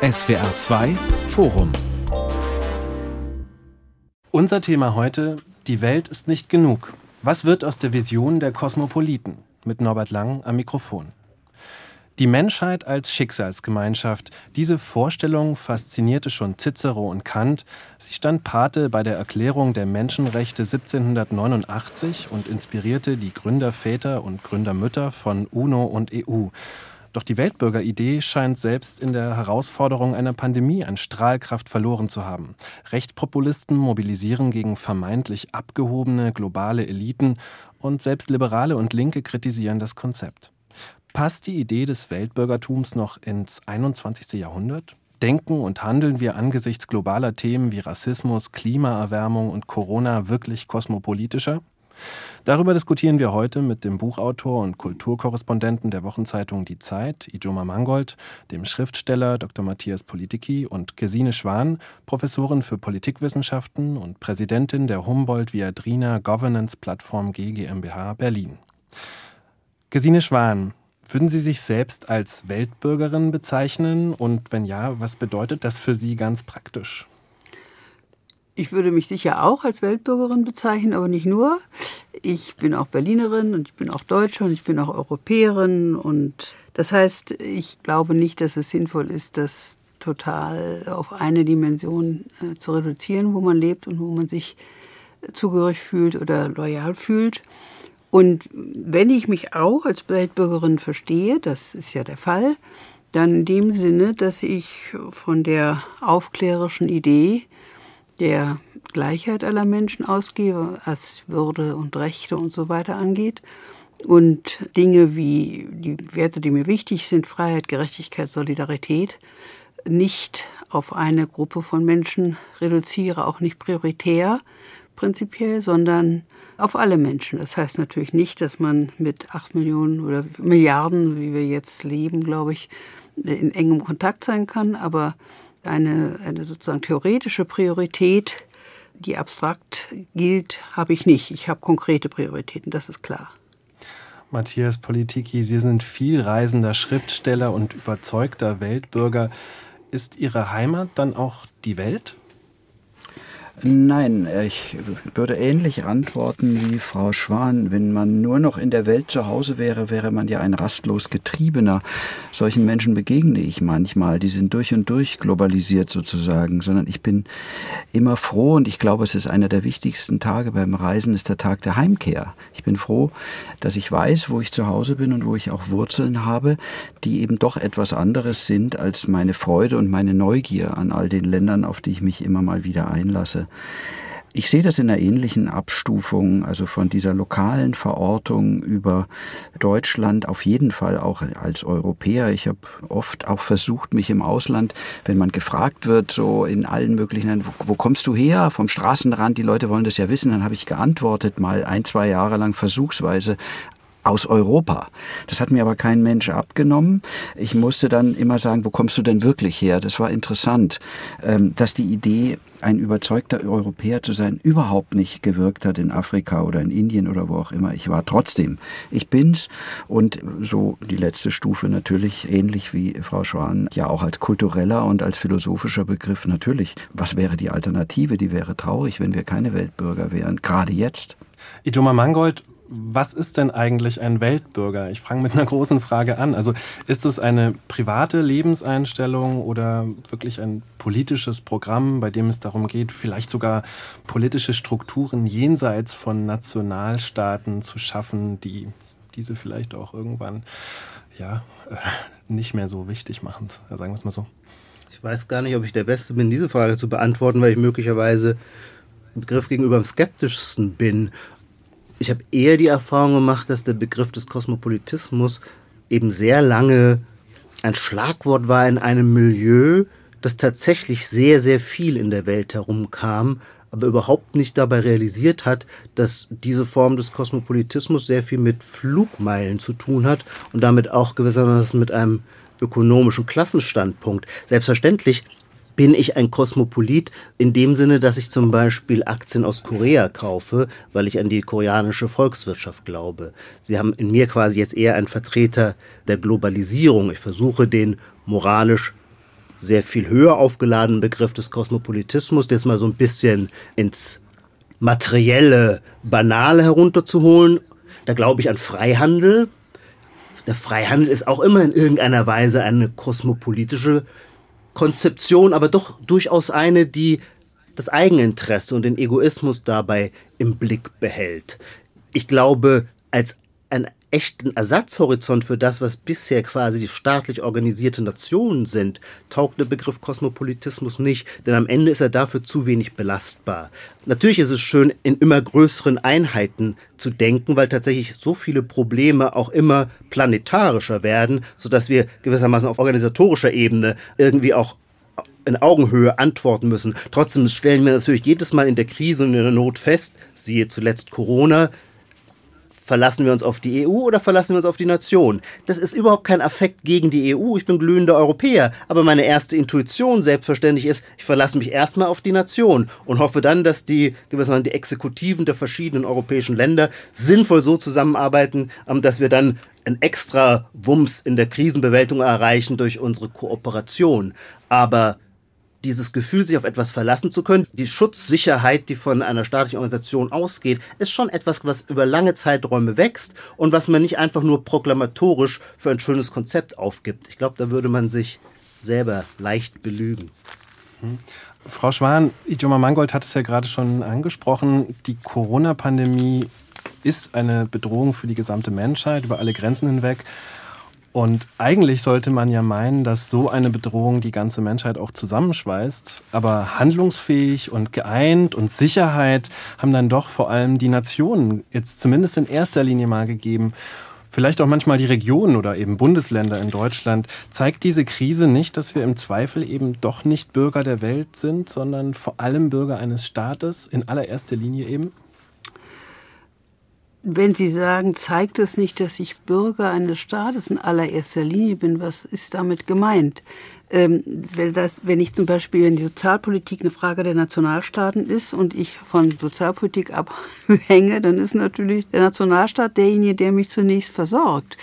SWR 2 Forum Unser Thema heute, die Welt ist nicht genug. Was wird aus der Vision der Kosmopoliten? Mit Norbert Lang am Mikrofon. Die Menschheit als Schicksalsgemeinschaft, diese Vorstellung faszinierte schon Cicero und Kant. Sie stand Pate bei der Erklärung der Menschenrechte 1789 und inspirierte die Gründerväter und Gründermütter von UNO und EU. Doch die Weltbürgeridee scheint selbst in der Herausforderung einer Pandemie an Strahlkraft verloren zu haben. Rechtspopulisten mobilisieren gegen vermeintlich abgehobene globale Eliten und selbst Liberale und Linke kritisieren das Konzept. Passt die Idee des Weltbürgertums noch ins 21. Jahrhundert? Denken und handeln wir angesichts globaler Themen wie Rassismus, Klimaerwärmung und Corona wirklich kosmopolitischer? Darüber diskutieren wir heute mit dem Buchautor und Kulturkorrespondenten der Wochenzeitung Die Zeit, Ijoma Mangold, dem Schriftsteller Dr. Matthias Politiki und Gesine Schwan, Professorin für Politikwissenschaften und Präsidentin der Humboldt-Viadrina Governance Plattform GmbH Berlin. Gesine Schwan, würden Sie sich selbst als Weltbürgerin bezeichnen? Und wenn ja, was bedeutet das für Sie ganz praktisch? Ich würde mich sicher auch als Weltbürgerin bezeichnen, aber nicht nur. Ich bin auch Berlinerin und ich bin auch Deutsche und ich bin auch Europäerin. Und das heißt, ich glaube nicht, dass es sinnvoll ist, das total auf eine Dimension äh, zu reduzieren, wo man lebt und wo man sich zugehörig fühlt oder loyal fühlt. Und wenn ich mich auch als Weltbürgerin verstehe, das ist ja der Fall, dann in dem Sinne, dass ich von der aufklärerischen Idee der Gleichheit aller Menschen ausgehe, was Würde und Rechte und so weiter angeht. Und Dinge wie die Werte, die mir wichtig sind, Freiheit, Gerechtigkeit, Solidarität, nicht auf eine Gruppe von Menschen reduziere, auch nicht prioritär prinzipiell, sondern auf alle Menschen. Das heißt natürlich nicht, dass man mit acht Millionen oder Milliarden, wie wir jetzt leben, glaube ich, in engem Kontakt sein kann, aber eine, eine sozusagen theoretische Priorität, die abstrakt gilt, habe ich nicht. Ich habe konkrete Prioritäten, das ist klar. Matthias Politiki, Sie sind vielreisender Schriftsteller und überzeugter Weltbürger. Ist Ihre Heimat dann auch die Welt? Nein, ich würde ähnlich antworten wie Frau Schwan. Wenn man nur noch in der Welt zu Hause wäre, wäre man ja ein rastlos Getriebener. Solchen Menschen begegne ich manchmal. Die sind durch und durch globalisiert sozusagen, sondern ich bin immer froh und ich glaube, es ist einer der wichtigsten Tage beim Reisen, ist der Tag der Heimkehr. Ich bin froh, dass ich weiß, wo ich zu Hause bin und wo ich auch Wurzeln habe, die eben doch etwas anderes sind als meine Freude und meine Neugier an all den Ländern, auf die ich mich immer mal wieder einlasse. Ich sehe das in einer ähnlichen Abstufung, also von dieser lokalen Verortung über Deutschland auf jeden Fall auch als Europäer. Ich habe oft auch versucht, mich im Ausland, wenn man gefragt wird, so in allen möglichen, wo, wo kommst du her? Vom Straßenrand, die Leute wollen das ja wissen, dann habe ich geantwortet, mal ein, zwei Jahre lang versuchsweise aus Europa. Das hat mir aber kein Mensch abgenommen. Ich musste dann immer sagen, wo kommst du denn wirklich her? Das war interessant, ähm, dass die Idee, ein überzeugter Europäer zu sein, überhaupt nicht gewirkt hat in Afrika oder in Indien oder wo auch immer. Ich war trotzdem. Ich bin's und so die letzte Stufe natürlich ähnlich wie Frau Schwan, ja auch als kultureller und als philosophischer Begriff natürlich. Was wäre die Alternative? Die wäre traurig, wenn wir keine Weltbürger wären, gerade jetzt. Idoma Mangold, was ist denn eigentlich ein Weltbürger? Ich fange mit einer großen Frage an. Also ist es eine private Lebenseinstellung oder wirklich ein politisches Programm, bei dem es darum geht, vielleicht sogar politische Strukturen jenseits von Nationalstaaten zu schaffen, die diese vielleicht auch irgendwann ja äh, nicht mehr so wichtig machen, sagen wir es mal so. Ich weiß gar nicht, ob ich der Beste bin, diese Frage zu beantworten, weil ich möglicherweise Begriff gegenüber am skeptischsten bin ich habe eher die Erfahrung gemacht, dass der Begriff des Kosmopolitismus eben sehr lange ein Schlagwort war in einem Milieu, das tatsächlich sehr, sehr viel in der Welt herumkam, aber überhaupt nicht dabei realisiert hat, dass diese Form des Kosmopolitismus sehr viel mit Flugmeilen zu tun hat und damit auch gewissermaßen mit einem ökonomischen Klassenstandpunkt. Selbstverständlich bin ich ein Kosmopolit in dem Sinne, dass ich zum Beispiel Aktien aus Korea kaufe, weil ich an die koreanische Volkswirtschaft glaube. Sie haben in mir quasi jetzt eher einen Vertreter der Globalisierung. Ich versuche den moralisch sehr viel höher aufgeladenen Begriff des Kosmopolitismus, jetzt mal so ein bisschen ins materielle, banale herunterzuholen. Da glaube ich an Freihandel. Der Freihandel ist auch immer in irgendeiner Weise eine kosmopolitische Konzeption, aber doch durchaus eine, die das Eigeninteresse und den Egoismus dabei im Blick behält. Ich glaube, als echten Ersatzhorizont für das, was bisher quasi die staatlich organisierte Nationen sind, taugt der Begriff Kosmopolitismus nicht, denn am Ende ist er dafür zu wenig belastbar. Natürlich ist es schön, in immer größeren Einheiten zu denken, weil tatsächlich so viele Probleme auch immer planetarischer werden, sodass wir gewissermaßen auf organisatorischer Ebene irgendwie auch in Augenhöhe antworten müssen. Trotzdem stellen wir natürlich jedes Mal in der Krise und in der Not fest, siehe zuletzt Corona, Verlassen wir uns auf die EU oder verlassen wir uns auf die Nation? Das ist überhaupt kein Affekt gegen die EU. Ich bin glühender Europäer. Aber meine erste Intuition selbstverständlich ist, ich verlasse mich erstmal auf die Nation und hoffe dann, dass die gewissermaßen die Exekutiven der verschiedenen europäischen Länder sinnvoll so zusammenarbeiten, ähm, dass wir dann ein extra Wumms in der Krisenbewältigung erreichen durch unsere Kooperation. Aber dieses Gefühl, sich auf etwas verlassen zu können, die Schutzsicherheit, die von einer staatlichen Organisation ausgeht, ist schon etwas, was über lange Zeiträume wächst und was man nicht einfach nur proklamatorisch für ein schönes Konzept aufgibt. Ich glaube, da würde man sich selber leicht belügen. Hm. Frau Schwan, Ijoma Mangold hat es ja gerade schon angesprochen, die Corona-Pandemie ist eine Bedrohung für die gesamte Menschheit über alle Grenzen hinweg. Und eigentlich sollte man ja meinen, dass so eine Bedrohung die ganze Menschheit auch zusammenschweißt. Aber handlungsfähig und geeint und Sicherheit haben dann doch vor allem die Nationen jetzt zumindest in erster Linie mal gegeben. Vielleicht auch manchmal die Regionen oder eben Bundesländer in Deutschland. Zeigt diese Krise nicht, dass wir im Zweifel eben doch nicht Bürger der Welt sind, sondern vor allem Bürger eines Staates, in allererster Linie eben? Wenn Sie sagen, zeigt es nicht, dass ich Bürger eines Staates in allererster Linie bin, was ist damit gemeint? Ähm, wenn, das, wenn ich zum Beispiel, wenn die Sozialpolitik eine Frage der Nationalstaaten ist und ich von Sozialpolitik abhänge, dann ist natürlich der Nationalstaat derjenige, der mich zunächst versorgt.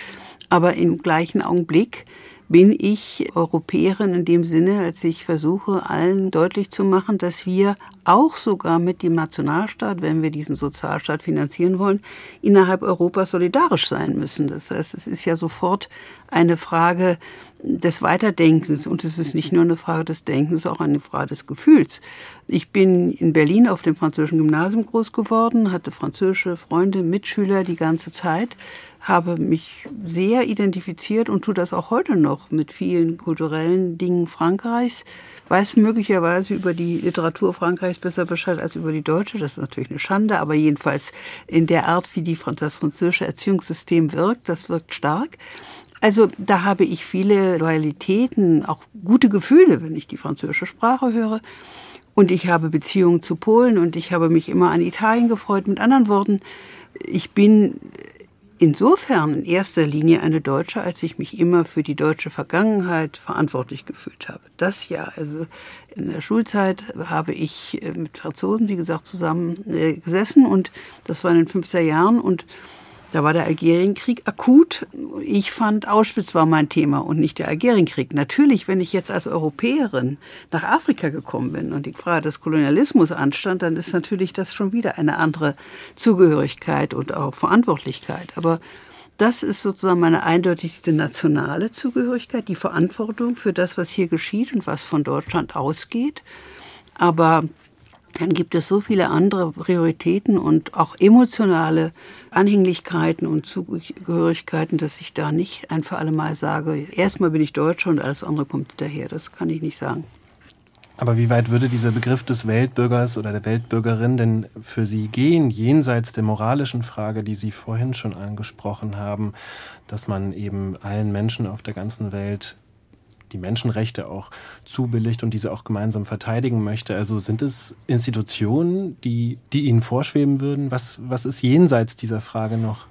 Aber im gleichen Augenblick bin ich Europäerin in dem Sinne, als ich versuche, allen deutlich zu machen, dass wir auch sogar mit dem Nationalstaat, wenn wir diesen Sozialstaat finanzieren wollen, innerhalb Europas solidarisch sein müssen. Das heißt, es ist ja sofort eine Frage des Weiterdenkens und es ist nicht nur eine Frage des Denkens, auch eine Frage des Gefühls. Ich bin in Berlin auf dem französischen Gymnasium groß geworden, hatte französische Freunde, Mitschüler die ganze Zeit, habe mich sehr identifiziert und tue das auch heute noch mit vielen kulturellen Dingen Frankreichs, weiß möglicherweise über die Literatur Frankreichs besser Bescheid als über die deutsche. Das ist natürlich eine Schande, aber jedenfalls in der Art, wie die, das französische Erziehungssystem wirkt, das wirkt stark. Also da habe ich viele Loyalitäten, auch gute Gefühle, wenn ich die französische Sprache höre. Und ich habe Beziehungen zu Polen und ich habe mich immer an Italien gefreut. Mit anderen Worten, ich bin insofern in erster Linie eine Deutsche, als ich mich immer für die deutsche Vergangenheit verantwortlich gefühlt habe. Das ja, also in der Schulzeit habe ich äh, mit Franzosen, wie gesagt, zusammen äh, gesessen und das war in den 50er Jahren und da war der Algerienkrieg akut. Ich fand, Auschwitz war mein Thema und nicht der Algerienkrieg. Natürlich, wenn ich jetzt als Europäerin nach Afrika gekommen bin und die Frage des Kolonialismus anstand, dann ist natürlich das schon wieder eine andere Zugehörigkeit und auch Verantwortlichkeit. Aber das ist sozusagen meine eindeutigste nationale Zugehörigkeit, die Verantwortung für das, was hier geschieht und was von Deutschland ausgeht. Aber dann gibt es so viele andere Prioritäten und auch emotionale Anhänglichkeiten und Zugehörigkeiten, dass ich da nicht ein für alle Mal sage, erstmal bin ich Deutscher und alles andere kommt daher. Das kann ich nicht sagen. Aber wie weit würde dieser Begriff des Weltbürgers oder der Weltbürgerin denn für Sie gehen, jenseits der moralischen Frage, die Sie vorhin schon angesprochen haben, dass man eben allen Menschen auf der ganzen Welt die Menschenrechte auch zubilligt und diese auch gemeinsam verteidigen möchte. Also sind es Institutionen, die, die Ihnen vorschweben würden? Was, was ist jenseits dieser Frage noch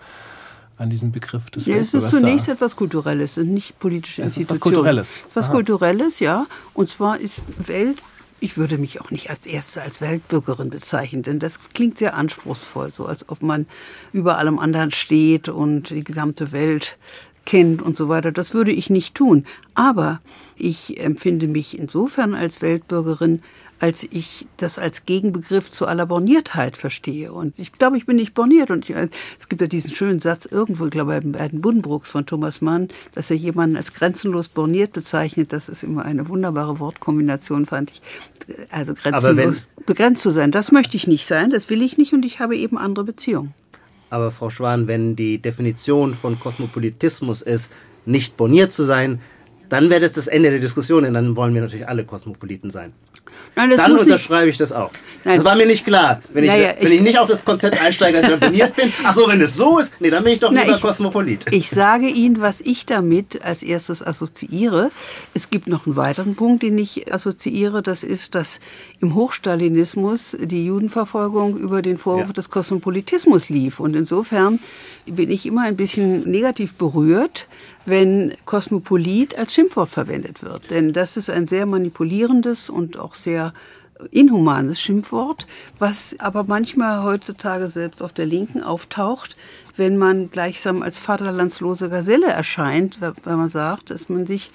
an diesem Begriff des ja, Es ist zunächst da? etwas Kulturelles, nicht politische es Institutionen. Ist was Kulturelles. Was Aha. Kulturelles, ja. Und zwar ist Welt ich würde mich auch nicht als Erste als Weltbürgerin bezeichnen, denn das klingt sehr anspruchsvoll, so als ob man über allem anderen steht und die gesamte Welt kennt und so weiter. Das würde ich nicht tun. Aber ich empfinde mich insofern als Weltbürgerin, als ich das als Gegenbegriff zu aller Borniertheit verstehe. Und ich glaube, ich bin nicht borniert. Und ich, es gibt ja diesen schönen Satz irgendwo, ich glaube, bei den Buddenbrooks von Thomas Mann, dass er jemanden als grenzenlos borniert bezeichnet. Das ist immer eine wunderbare Wortkombination, fand ich. Also grenzenlos begrenzt zu sein. Das möchte ich nicht sein, das will ich nicht und ich habe eben andere Beziehungen. Aber Frau Schwan, wenn die Definition von Kosmopolitismus ist, nicht borniert zu sein, dann wäre das das Ende der Diskussion, denn dann wollen wir natürlich alle Kosmopoliten sein. Nein, dann unterschreibe ich das auch. Nein. Das war mir nicht klar. Wenn, ich, naja, wenn ich, ich, nicht auf das Konzept einsteige, dass ich abonniert bin. Ach so, wenn es so ist, nee, dann bin ich doch lieber Na, ich, Kosmopolit. Ich sage Ihnen, was ich damit als erstes assoziiere. Es gibt noch einen weiteren Punkt, den ich assoziiere. Das ist, dass im Hochstalinismus die Judenverfolgung über den Vorwurf ja. des Kosmopolitismus lief. Und insofern bin ich immer ein bisschen negativ berührt, wenn Kosmopolit als Schimpfwort verwendet wird. Denn das ist ein sehr manipulierendes und auch sehr inhumanes Schimpfwort, was aber manchmal heutzutage selbst auf der Linken auftaucht, wenn man gleichsam als vaterlandslose Gazelle erscheint, wenn man sagt, dass man sich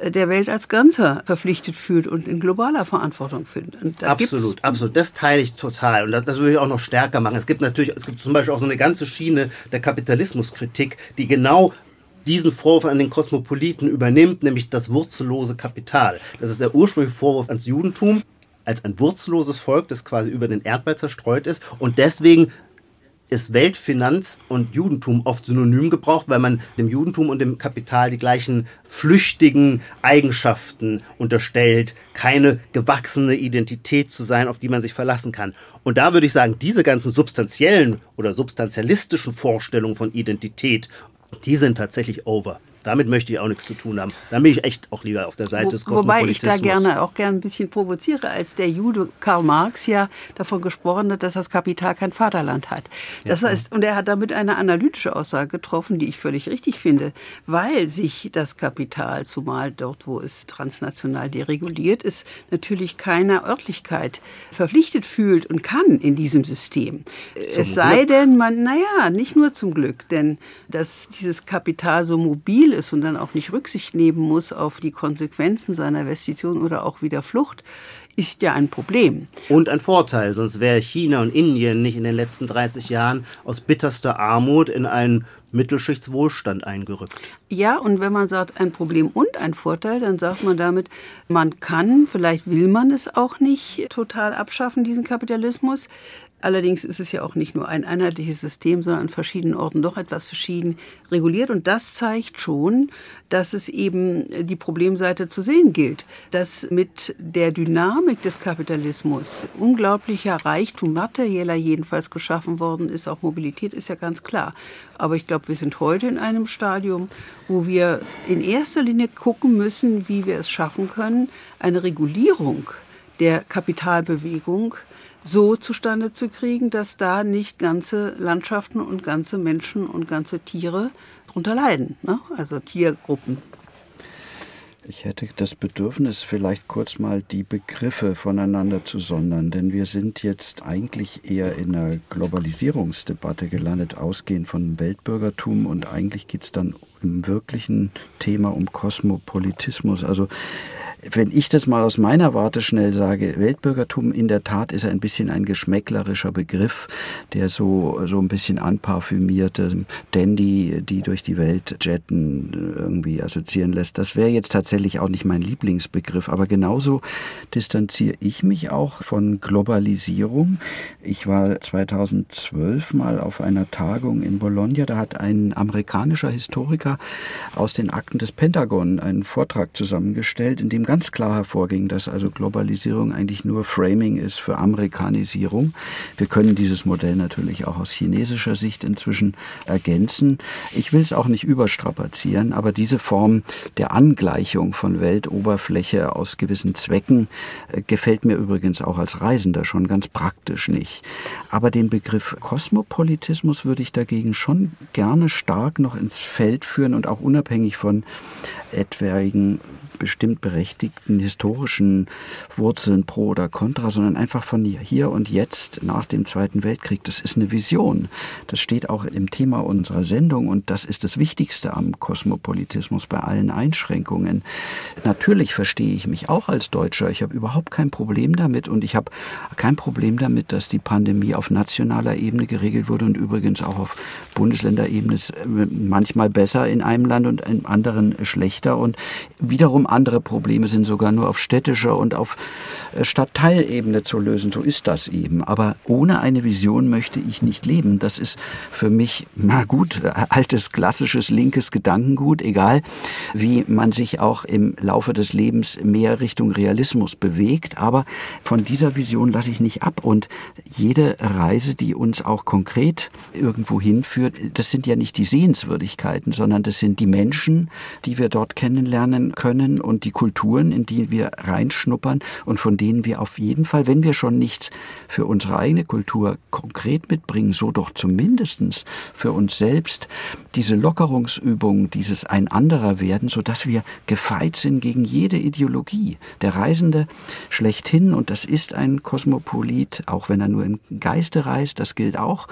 äh, der Welt als Ganzer verpflichtet fühlt und in globaler Verantwortung findet. Absolut, absolut. Das teile ich total. Und das, das würde ich auch noch stärker machen. Es gibt natürlich, es gibt zum Beispiel auch so eine ganze Schiene der Kapitalismuskritik, die genau diesen Vorwurf an den Kosmopoliten übernimmt, nämlich das wurzellose Kapital. Das ist der ursprüngliche Vorwurf ans Judentum als ein wurzelloses Volk, das quasi über den Erdball zerstreut ist und deswegen ist Weltfinanz und Judentum oft synonym gebraucht, weil man dem Judentum und dem Kapital die gleichen flüchtigen Eigenschaften unterstellt, keine gewachsene Identität zu sein, auf die man sich verlassen kann. Und da würde ich sagen, diese ganzen substanziellen oder substantialistischen Vorstellungen von Identität die sind tatsächlich over. Damit möchte ich auch nichts zu tun haben. Da bin ich echt auch lieber auf der Seite Wo, des Kosmopolitismus. Wobei ich da gerne auch gerne ein bisschen provoziere, als der Jude Karl Marx ja davon gesprochen hat, dass das Kapital kein Vaterland hat. Das ja. heißt, und er hat damit eine analytische Aussage getroffen, die ich völlig richtig finde, weil sich das Kapital, zumal dort, wo es transnational dereguliert ist, natürlich keiner Örtlichkeit verpflichtet fühlt und kann in diesem System. Zum es sei Glück. denn, man, naja, nicht nur zum Glück, denn dass dieses Kapital so mobil ist und dann auch nicht Rücksicht nehmen muss auf die Konsequenzen seiner Investition oder auch wieder Flucht, ist ja ein Problem. Und ein Vorteil, sonst wäre China und Indien nicht in den letzten 30 Jahren aus bitterster Armut in einen Mittelschichtswohlstand eingerückt. Ja, und wenn man sagt, ein Problem und ein Vorteil, dann sagt man damit, man kann, vielleicht will man es auch nicht total abschaffen, diesen Kapitalismus. Allerdings ist es ja auch nicht nur ein einheitliches System, sondern an verschiedenen Orten doch etwas verschieden reguliert. Und das zeigt schon, dass es eben die Problemseite zu sehen gilt, dass mit der Dynamik des Kapitalismus unglaublicher Reichtum, materieller jedenfalls geschaffen worden ist. Auch Mobilität ist ja ganz klar. Aber ich glaube, wir sind heute in einem Stadium, wo wir in erster Linie gucken müssen, wie wir es schaffen können, eine Regulierung der Kapitalbewegung so zustande zu kriegen, dass da nicht ganze Landschaften und ganze Menschen und ganze Tiere drunter leiden. Ne? Also Tiergruppen. Ich hätte das Bedürfnis, vielleicht kurz mal die Begriffe voneinander zu sondern, denn wir sind jetzt eigentlich eher in einer Globalisierungsdebatte gelandet, ausgehend von Weltbürgertum und eigentlich geht es dann im wirklichen Thema um Kosmopolitismus. Also wenn ich das mal aus meiner Warte schnell sage, Weltbürgertum in der Tat ist ein bisschen ein geschmäcklerischer Begriff, der so, so ein bisschen anparfümierte Dandy, die durch die Welt jetten, irgendwie assoziieren lässt. Das wäre jetzt tatsächlich auch nicht mein Lieblingsbegriff, aber genauso distanziere ich mich auch von Globalisierung. Ich war 2012 mal auf einer Tagung in Bologna, da hat ein amerikanischer Historiker aus den Akten des Pentagon einen Vortrag zusammengestellt, in dem ganz klar hervorging, dass also Globalisierung eigentlich nur Framing ist für Amerikanisierung. Wir können dieses Modell natürlich auch aus chinesischer Sicht inzwischen ergänzen. Ich will es auch nicht überstrapazieren, aber diese Form der Angleichung von Weltoberfläche aus gewissen Zwecken äh, gefällt mir übrigens auch als Reisender schon ganz praktisch nicht. Aber den Begriff Kosmopolitismus würde ich dagegen schon gerne stark noch ins Feld führen und auch unabhängig von etwaigen bestimmt berechtigten historischen Wurzeln pro oder contra, sondern einfach von hier und jetzt nach dem Zweiten Weltkrieg. Das ist eine Vision. Das steht auch im Thema unserer Sendung und das ist das Wichtigste am Kosmopolitismus bei allen Einschränkungen. Natürlich verstehe ich mich auch als Deutscher. Ich habe überhaupt kein Problem damit und ich habe kein Problem damit, dass die Pandemie auf nationaler Ebene geregelt wurde und übrigens auch auf Bundesländerebene manchmal besser in einem Land und im anderen schlechter und wiederum andere Probleme sind sogar nur auf städtischer und auf äh, Stadtteilebene zu lösen. So ist das eben. Aber ohne eine Vision möchte ich nicht leben. Das ist für mich, na gut, altes, klassisches, linkes Gedankengut, egal wie man sich auch im Laufe des Lebens mehr Richtung Realismus bewegt. Aber von dieser Vision lasse ich nicht ab. Und jede Reise, die uns auch konkret irgendwo hinführt, das sind ja nicht die Sehenswürdigkeiten, sondern das sind die Menschen, die wir dort kennenlernen können und die Kulturen, in die wir reinschnuppern und von denen wir auf jeden Fall, wenn wir schon nichts für unsere eigene Kultur konkret mitbringen, so doch zumindestens für uns selbst diese Lockerungsübung, dieses ein anderer werden, so dass wir gefeit sind gegen jede Ideologie. Der Reisende schlechthin, und das ist ein Kosmopolit, auch wenn er nur im Geiste reist, das gilt auch,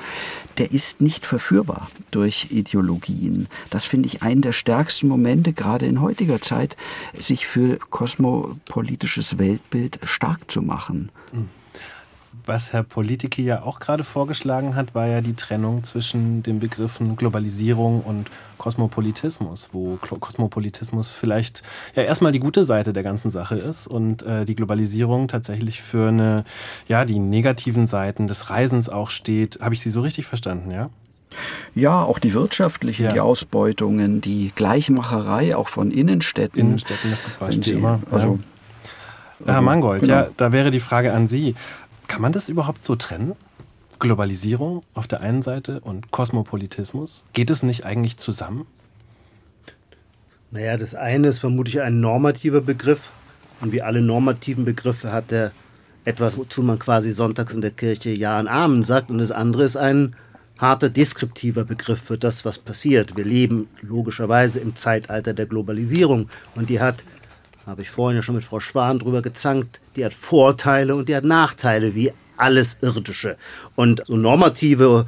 der ist nicht verführbar durch Ideologien. Das finde ich einen der stärksten Momente, gerade in heutiger Zeit, sich für kosmopolitisches Weltbild stark zu machen. Was Herr Politiki ja auch gerade vorgeschlagen hat, war ja die Trennung zwischen den Begriffen Globalisierung und Kosmopolitismus, wo Kosmopolitismus vielleicht ja erstmal die gute Seite der ganzen Sache ist und äh, die Globalisierung tatsächlich für eine, ja, die negativen Seiten des Reisens auch steht. Habe ich Sie so richtig verstanden, ja? Ja, auch die wirtschaftlichen, ja. die Ausbeutungen, die Gleichmacherei auch von Innenstädten. Innenstädten ist das Beispiel immer. Also, ja. Herr Mangold, genau. ja, da wäre die Frage an Sie. Kann man das überhaupt so trennen? Globalisierung auf der einen Seite und Kosmopolitismus? Geht es nicht eigentlich zusammen? Naja, das eine ist vermutlich ein normativer Begriff. Und wie alle normativen Begriffe hat er etwas, wozu man quasi sonntags in der Kirche Ja und Amen sagt. Und das andere ist ein harter deskriptiver Begriff für das, was passiert. Wir leben logischerweise im Zeitalter der Globalisierung. Und die hat habe ich vorhin ja schon mit Frau Schwan drüber gezankt, die hat Vorteile und die hat Nachteile, wie alles Irdische. Und so normative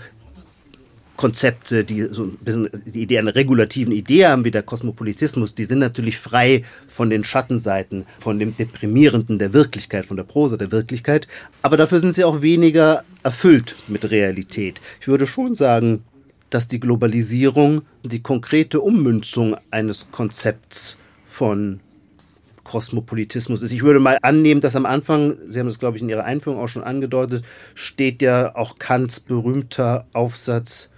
Konzepte, die so ein bisschen die Idee einer regulativen Idee haben, wie der Kosmopolitismus, die sind natürlich frei von den Schattenseiten, von dem Deprimierenden der Wirklichkeit, von der Prosa der Wirklichkeit. Aber dafür sind sie auch weniger erfüllt mit Realität. Ich würde schon sagen, dass die Globalisierung die konkrete Ummünzung eines Konzepts von Kosmopolitismus ist. Ich würde mal annehmen, dass am Anfang, Sie haben das, glaube ich, in Ihrer Einführung auch schon angedeutet, steht ja auch Kants berühmter Aufsatz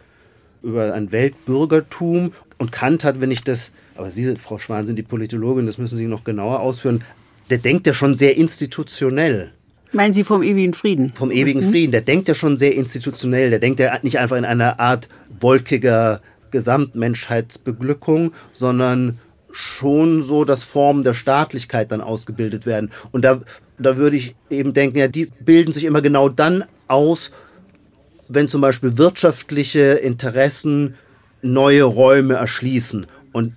über ein Weltbürgertum. Und Kant hat, wenn ich das, aber Sie, Frau Schwan, sind die Politologin, das müssen Sie noch genauer ausführen, der denkt ja schon sehr institutionell. Meinen Sie vom ewigen Frieden? Vom ewigen mhm. Frieden. Der denkt ja schon sehr institutionell. Der denkt ja nicht einfach in einer Art wolkiger Gesamtmenschheitsbeglückung, sondern schon so, dass Formen der Staatlichkeit dann ausgebildet werden. Und da, da würde ich eben denken, ja, die bilden sich immer genau dann aus, wenn zum Beispiel wirtschaftliche Interessen neue Räume erschließen. Und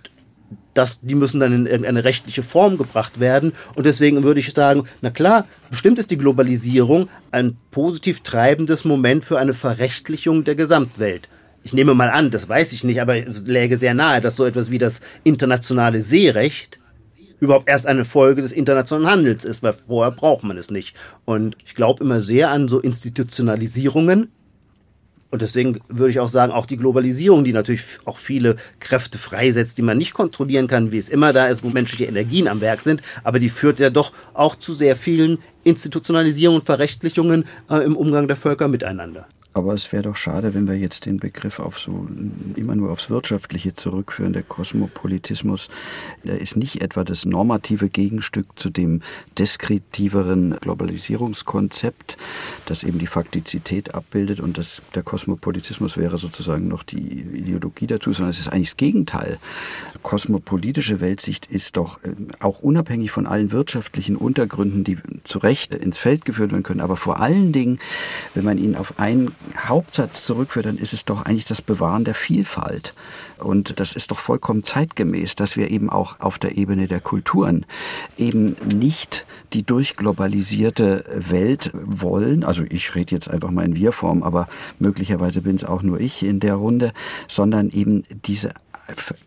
das, die müssen dann in irgendeine rechtliche Form gebracht werden. Und deswegen würde ich sagen, na klar, bestimmt ist die Globalisierung ein positiv treibendes Moment für eine Verrechtlichung der Gesamtwelt ich nehme mal an, das weiß ich nicht, aber es läge sehr nahe, dass so etwas wie das internationale Seerecht überhaupt erst eine Folge des internationalen Handels ist, weil vorher braucht man es nicht. Und ich glaube immer sehr an so Institutionalisierungen. Und deswegen würde ich auch sagen, auch die Globalisierung, die natürlich auch viele Kräfte freisetzt, die man nicht kontrollieren kann, wie es immer da ist, wo menschliche Energien am Werk sind, aber die führt ja doch auch zu sehr vielen Institutionalisierungen und Verrechtlichungen äh, im Umgang der Völker miteinander. Aber es wäre doch schade, wenn wir jetzt den Begriff auf so immer nur aufs Wirtschaftliche zurückführen. Der Kosmopolitismus der ist nicht etwa das normative Gegenstück zu dem deskriptiveren Globalisierungskonzept, das eben die Faktizität abbildet und das, der Kosmopolitismus wäre sozusagen noch die Ideologie dazu, sondern es ist eigentlich das Gegenteil. Kosmopolitische Weltsicht ist doch äh, auch unabhängig von allen wirtschaftlichen Untergründen, die zu Recht ins Feld geführt werden können, aber vor allen Dingen, wenn man ihn auf ein Hauptsatz zurückführe, dann ist es doch eigentlich das Bewahren der Vielfalt. Und das ist doch vollkommen zeitgemäß, dass wir eben auch auf der Ebene der Kulturen eben nicht die durchglobalisierte Welt wollen. Also ich rede jetzt einfach mal in Wir-Form, aber möglicherweise bin es auch nur ich in der Runde, sondern eben diese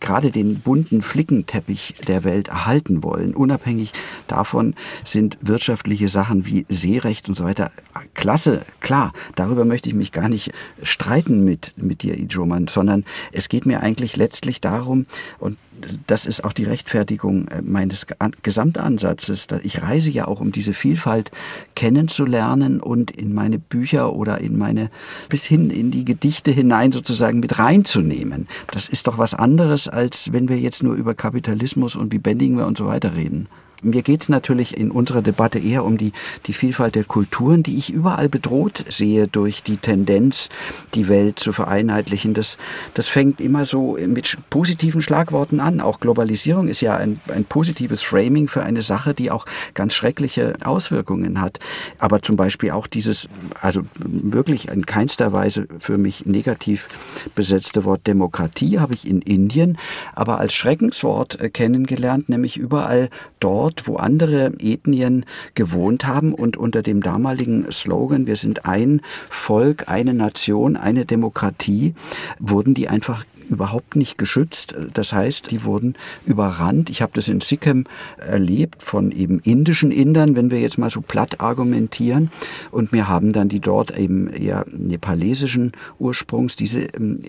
gerade den bunten Flickenteppich der Welt erhalten wollen. Unabhängig davon sind wirtschaftliche Sachen wie Seerecht und so weiter klasse, klar. Darüber möchte ich mich gar nicht streiten mit, mit dir, Ijoman, sondern es geht mir eigentlich letztlich darum, und das ist auch die Rechtfertigung äh, meines Gesamtansatzes. Ich reise ja auch, um diese Vielfalt kennenzulernen und in meine Bücher oder in meine, bis hin in die Gedichte hinein sozusagen mit reinzunehmen. Das ist doch was anderes, als wenn wir jetzt nur über Kapitalismus und wie bändigen wir und so weiter reden. Mir geht es natürlich in unserer Debatte eher um die, die Vielfalt der Kulturen, die ich überall bedroht sehe durch die Tendenz, die Welt zu vereinheitlichen. Das, das fängt immer so mit positiven Schlagworten an. Auch Globalisierung ist ja ein, ein positives Framing für eine Sache, die auch ganz schreckliche Auswirkungen hat. Aber zum Beispiel auch dieses, also wirklich in keinster Weise für mich negativ besetzte Wort Demokratie habe ich in Indien aber als Schreckenswort äh, kennengelernt, nämlich überall dort, Ort, wo andere Ethnien gewohnt haben und unter dem damaligen Slogan, wir sind ein Volk, eine Nation, eine Demokratie, wurden die einfach überhaupt nicht geschützt. Das heißt, die wurden überrannt. Ich habe das in Sikkim erlebt von eben indischen Indern, wenn wir jetzt mal so platt argumentieren. Und mir haben dann die dort eben eher nepalesischen Ursprungs, diese ähm,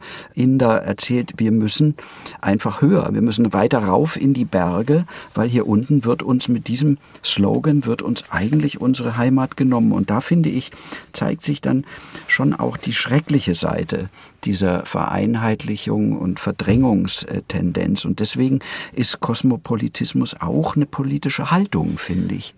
Sikkim-Inder erzählt, wir müssen einfach höher, wir müssen weiter rauf in die Berge, weil hier unten wird uns mit diesem Slogan, wird uns eigentlich unsere Heimat genommen. Und da finde ich, zeigt sich dann schon auch die schreckliche Seite dieser Vereinheitlichung und Verdrängungstendenz. Und deswegen ist Kosmopolitismus auch eine politische Haltung, finde ich.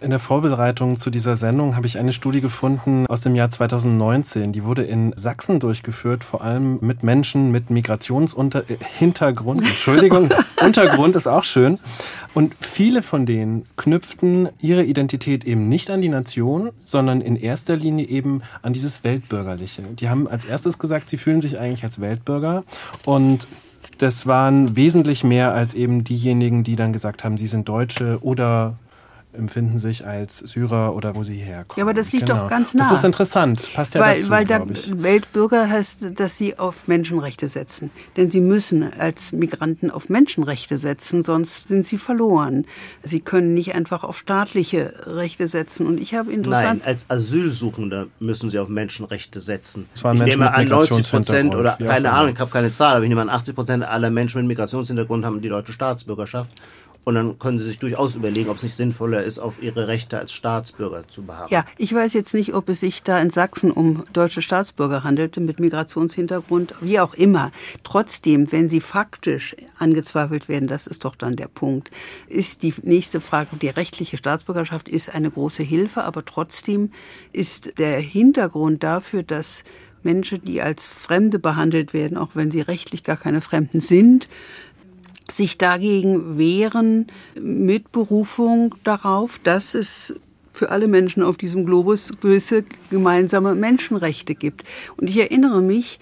In der Vorbereitung zu dieser Sendung habe ich eine Studie gefunden aus dem Jahr 2019. Die wurde in Sachsen durchgeführt, vor allem mit Menschen mit Migrationshintergrund. Entschuldigung, Untergrund ist auch schön. Und viele von denen knüpften ihre Identität eben nicht an die Nation, sondern in erster Linie eben an dieses Weltbürgerliche. Die haben als erstes gesagt, sie fühlen sich eigentlich als Weltbürger und das waren wesentlich mehr als eben diejenigen, die dann gesagt haben, sie sind Deutsche oder empfinden sich als Syrer oder wo sie herkommen. Ja, aber das liegt genau. doch ganz nah. Das ist interessant. Das passt ja weil, dazu, Weil da Weltbürger heißt, dass sie auf Menschenrechte setzen. Denn sie müssen als Migranten auf Menschenrechte setzen, sonst sind sie verloren. Sie können nicht einfach auf staatliche Rechte setzen. Und ich habe interessant... Nein, als Asylsuchender müssen sie auf Menschenrechte setzen. Ich nehme an, 90 Prozent oder keine Ahnung, ich habe keine Zahl, aber ich nehme an, 80 Prozent aller Menschen mit Migrationshintergrund haben die deutsche Staatsbürgerschaft. Und dann können Sie sich durchaus überlegen, ob es nicht sinnvoller ist, auf Ihre Rechte als Staatsbürger zu beharren. Ja, ich weiß jetzt nicht, ob es sich da in Sachsen um deutsche Staatsbürger handelte mit Migrationshintergrund, wie auch immer. Trotzdem, wenn sie faktisch angezweifelt werden, das ist doch dann der Punkt, ist die nächste Frage, die rechtliche Staatsbürgerschaft ist eine große Hilfe, aber trotzdem ist der Hintergrund dafür, dass Menschen, die als Fremde behandelt werden, auch wenn sie rechtlich gar keine Fremden sind, sich dagegen wehren mit Berufung darauf, dass es für alle Menschen auf diesem Globus gewisse gemeinsame Menschenrechte gibt. Und ich erinnere mich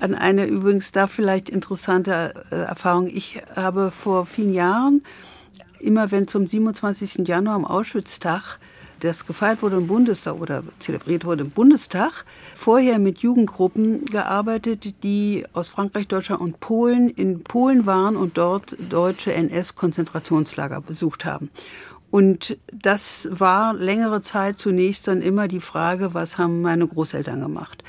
an eine übrigens da vielleicht interessante äh, Erfahrung. Ich habe vor vielen Jahren, immer wenn zum 27. Januar am Auschwitz-Tag das gefeiert wurde im Bundestag oder zelebriert wurde im Bundestag, vorher mit Jugendgruppen gearbeitet, die aus Frankreich, Deutschland und Polen in Polen waren und dort deutsche NS-Konzentrationslager besucht haben. Und das war längere Zeit zunächst dann immer die Frage, was haben meine Großeltern gemacht?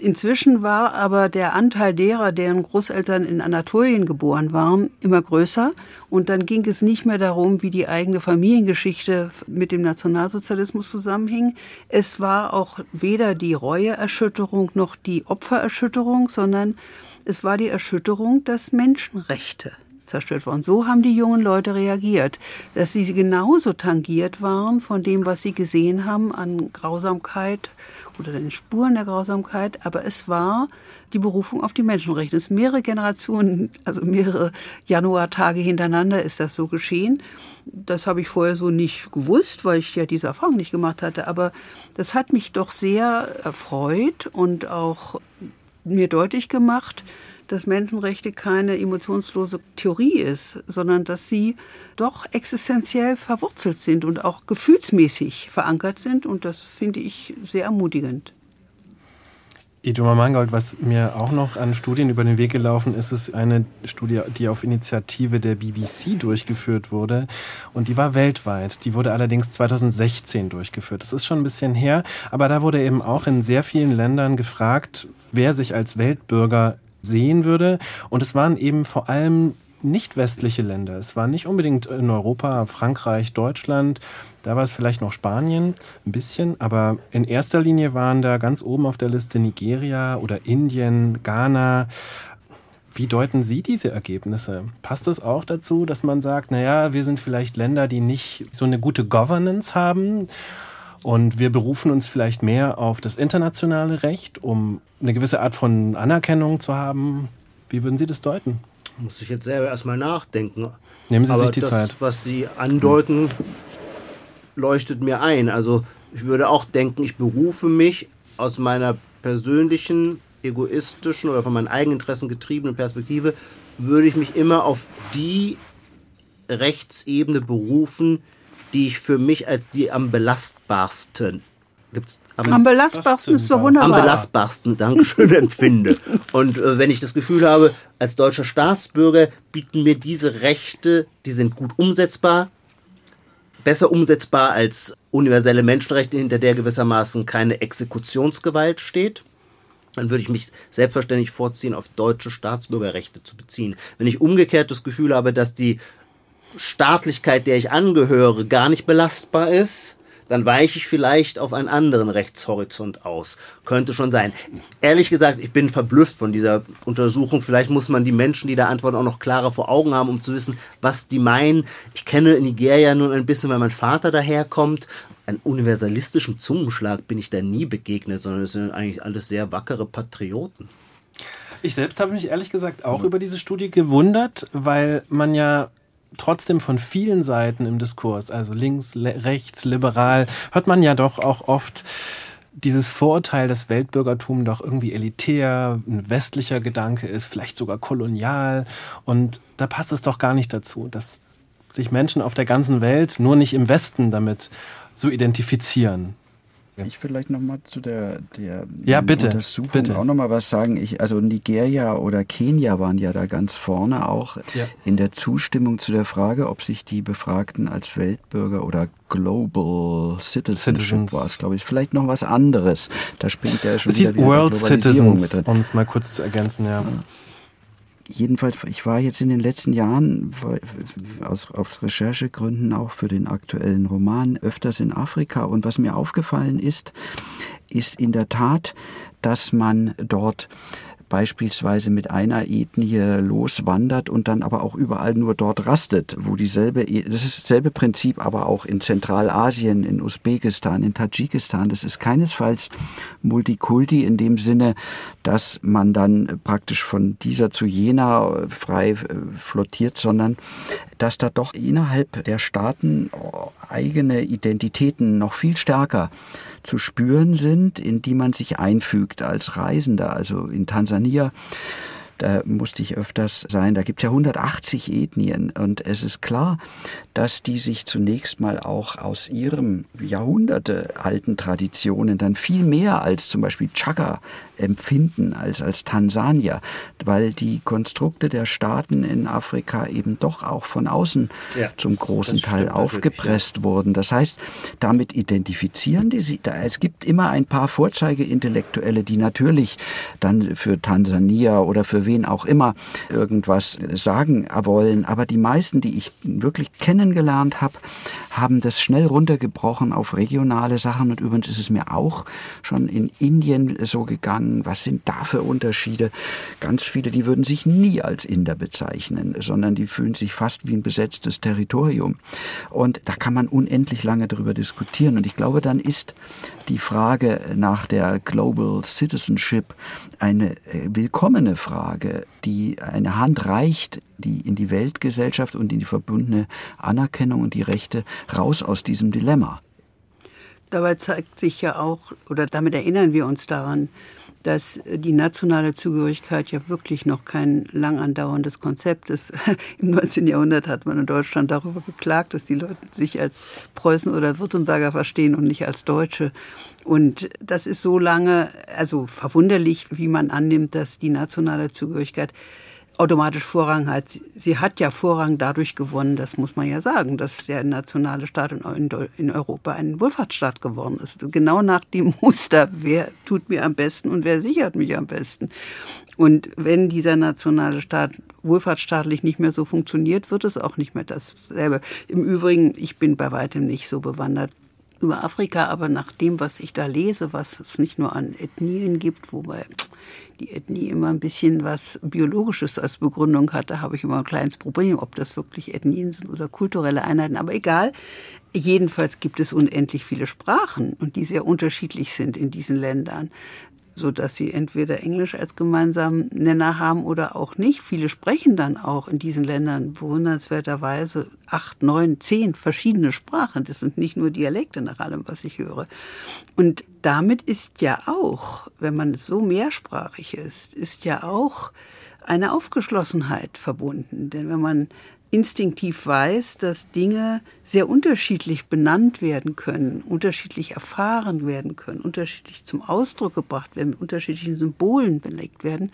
Inzwischen war aber der Anteil derer, deren Großeltern in Anatolien geboren waren, immer größer. Und dann ging es nicht mehr darum, wie die eigene Familiengeschichte mit dem Nationalsozialismus zusammenhing. Es war auch weder die Reueerschütterung noch die Opfererschütterung, sondern es war die Erschütterung, dass Menschenrechte zerstört worden. So haben die jungen Leute reagiert, dass sie genauso tangiert waren von dem, was sie gesehen haben an Grausamkeit oder den Spuren der Grausamkeit, aber es war die Berufung auf die Menschenrechte. Es ist mehrere Generationen, also mehrere Januartage hintereinander ist das so geschehen. Das habe ich vorher so nicht gewusst, weil ich ja diese Erfahrung nicht gemacht hatte. Aber das hat mich doch sehr erfreut und auch mir deutlich gemacht, dass Menschenrechte keine emotionslose Theorie ist, sondern dass sie doch existenziell verwurzelt sind und auch gefühlsmäßig verankert sind. Und das finde ich sehr ermutigend. Idoma Mangold, was mir auch noch an Studien über den Weg gelaufen ist, ist eine Studie, die auf Initiative der BBC durchgeführt wurde. Und die war weltweit. Die wurde allerdings 2016 durchgeführt. Das ist schon ein bisschen her. Aber da wurde eben auch in sehr vielen Ländern gefragt, wer sich als Weltbürger sehen würde. Und es waren eben vor allem nicht westliche Länder. Es war nicht unbedingt in Europa, Frankreich, Deutschland. Da war es vielleicht noch Spanien, ein bisschen. Aber in erster Linie waren da ganz oben auf der Liste Nigeria oder Indien, Ghana. Wie deuten Sie diese Ergebnisse? Passt es auch dazu, dass man sagt, naja, wir sind vielleicht Länder, die nicht so eine gute Governance haben? Und wir berufen uns vielleicht mehr auf das internationale Recht, um eine gewisse Art von Anerkennung zu haben. Wie würden Sie das deuten? Muss ich jetzt selber erstmal nachdenken. Nehmen Sie Aber sich die das, Zeit. Was Sie andeuten, leuchtet mir ein. Also ich würde auch denken, ich berufe mich aus meiner persönlichen, egoistischen oder von meinen Eigeninteressen getriebenen Perspektive, würde ich mich immer auf die Rechtsebene berufen, die ich für mich als die am belastbarsten gibt's Am belastbarsten ist so am wunderbar. belastbarsten, Dankeschön, empfinde. Und äh, wenn ich das Gefühl habe, als deutscher Staatsbürger bieten mir diese Rechte, die sind gut umsetzbar, besser umsetzbar als universelle Menschenrechte, hinter der gewissermaßen keine Exekutionsgewalt steht, dann würde ich mich selbstverständlich vorziehen, auf deutsche Staatsbürgerrechte zu beziehen. Wenn ich umgekehrt das Gefühl habe, dass die Staatlichkeit, der ich angehöre, gar nicht belastbar ist, dann weiche ich vielleicht auf einen anderen Rechtshorizont aus. Könnte schon sein. Ehrlich gesagt, ich bin verblüfft von dieser Untersuchung. Vielleicht muss man die Menschen, die da antworten, auch noch klarer vor Augen haben, um zu wissen, was die meinen. Ich kenne Nigeria nun ein bisschen, weil mein Vater daherkommt. Einen universalistischen Zungenschlag bin ich da nie begegnet, sondern es sind eigentlich alles sehr wackere Patrioten. Ich selbst habe mich ehrlich gesagt auch über diese Studie gewundert, weil man ja trotzdem von vielen Seiten im Diskurs, also links, rechts, liberal, hört man ja doch auch oft dieses Vorurteil, dass Weltbürgertum doch irgendwie elitär, ein westlicher Gedanke ist, vielleicht sogar kolonial. Und da passt es doch gar nicht dazu, dass sich Menschen auf der ganzen Welt, nur nicht im Westen, damit so identifizieren. Ich vielleicht noch mal zu der, der Ja, bitte, Untersuchung bitte. auch noch mal was sagen. Ich, also Nigeria oder Kenia waren ja da ganz vorne auch Ja. in der Zustimmung zu der Frage, ob sich die Befragten als Weltbürger oder Global Citizenship Citizens. war es, glaube ich. Vielleicht noch was anderes. Da springt ja schon Es wieder hieß World Citizens, um es mal kurz zu ergänzen, ja. Jedenfalls, ich war jetzt in den letzten Jahren aus, aus Recherchegründen auch für den aktuellen Roman öfters in Afrika. Und was mir aufgefallen ist, ist in der Tat, dass man dort beispielsweise mit einer Ethnie loswandert und dann aber auch überall nur dort rastet, wo dieselbe, E- das ist dasselbe Prinzip aber auch in Zentralasien, in Usbekistan, in Tadschikistan. Das ist keinesfalls Multikulti in dem Sinne, dass man dann praktisch von dieser zu jener äh, frei äh, flottiert, sondern dass da doch innerhalb der Staaten oh, eigene Identitäten noch viel stärker zu spüren sind, in die man sich einfügt als Reisender. Also in Tansania, da musste ich öfters sein, da gibt es ja 180 Ethnien und es ist klar, dass die sich zunächst mal auch aus ihrem Jahrhunderte alten Traditionen dann viel mehr als zum Beispiel Chaka empfinden als als Tansanier, weil die Konstrukte der Staaten in Afrika eben doch auch von außen Ja, zum großen Teil aufgepresst wurden. Das heißt, damit identifizieren die sich. da- Es gibt immer ein paar Vorzeigeintellectuelle, die natürlich dann für Tansania oder für wen auch immer irgendwas sagen wollen. Aber die meisten, die ich wirklich kennengelernt habe, haben das schnell runtergebrochen auf regionale Sachen und übrigens ist es mir auch schon in Indien so gegangen. Was sind da für Unterschiede? Ganz viele, die würden sich nie als Inder bezeichnen, sondern die fühlen sich fast wie ein besetztes Territorium. Und da kann man unendlich lange darüber diskutieren. Und ich glaube, dann ist die Frage nach der Global Citizenship eine äh, willkommene Frage, die eine Hand reicht, die in die Weltgesellschaft und in die verbundene Anerkennung und die Rechte raus aus diesem Dilemma. Dabei zeigt sich ja auch, oder damit erinnern wir uns daran, dass die nationale Zugehörigkeit ja wirklich noch kein lang andauerndes Konzept ist. Im 19. Jahrhundert hat man in Deutschland darüber geklagt, dass die Leute sich als Preußen oder Württemberger verstehen und nicht als Deutsche. Und das ist so lange, also verwunderlich, wie man annimmt, dass die nationale Zugehörigkeit automatisch Vorrang hat. Sie hat ja Vorrang dadurch gewonnen, das muss man ja sagen, dass der nationale Staat in Europa ein Wohlfahrtsstaat geworden ist. Genau nach dem Muster, wer tut mir am besten und wer sichert mich am besten. Und wenn dieser nationale Staat wohlfahrtsstaatlich nicht mehr so funktioniert, wird es auch nicht mehr dasselbe. Im Übrigen, ich bin bei weitem nicht so bewandert über Afrika, aber nach dem, was ich da lese, was es nicht nur an Ethnien gibt, wobei die Ethnie immer ein bisschen was Biologisches als Begründung hat, da habe ich immer ein kleines Problem, ob das wirklich Ethnien sind oder kulturelle Einheiten, aber egal. Jedenfalls gibt es unendlich viele Sprachen und die sehr unterschiedlich sind in diesen Ländern so dass sie entweder Englisch als gemeinsamen Nenner haben oder auch nicht. Viele sprechen dann auch in diesen Ländern bewundernswerterweise acht, neun, zehn verschiedene Sprachen. Das sind nicht nur Dialekte nach allem, was ich höre. Und damit ist ja auch, wenn man so mehrsprachig ist, ist ja auch eine Aufgeschlossenheit verbunden. Denn wenn man instinktiv weiß, dass Dinge sehr unterschiedlich benannt werden können, unterschiedlich erfahren werden können, unterschiedlich zum Ausdruck gebracht werden, mit unterschiedlichen Symbolen belegt werden,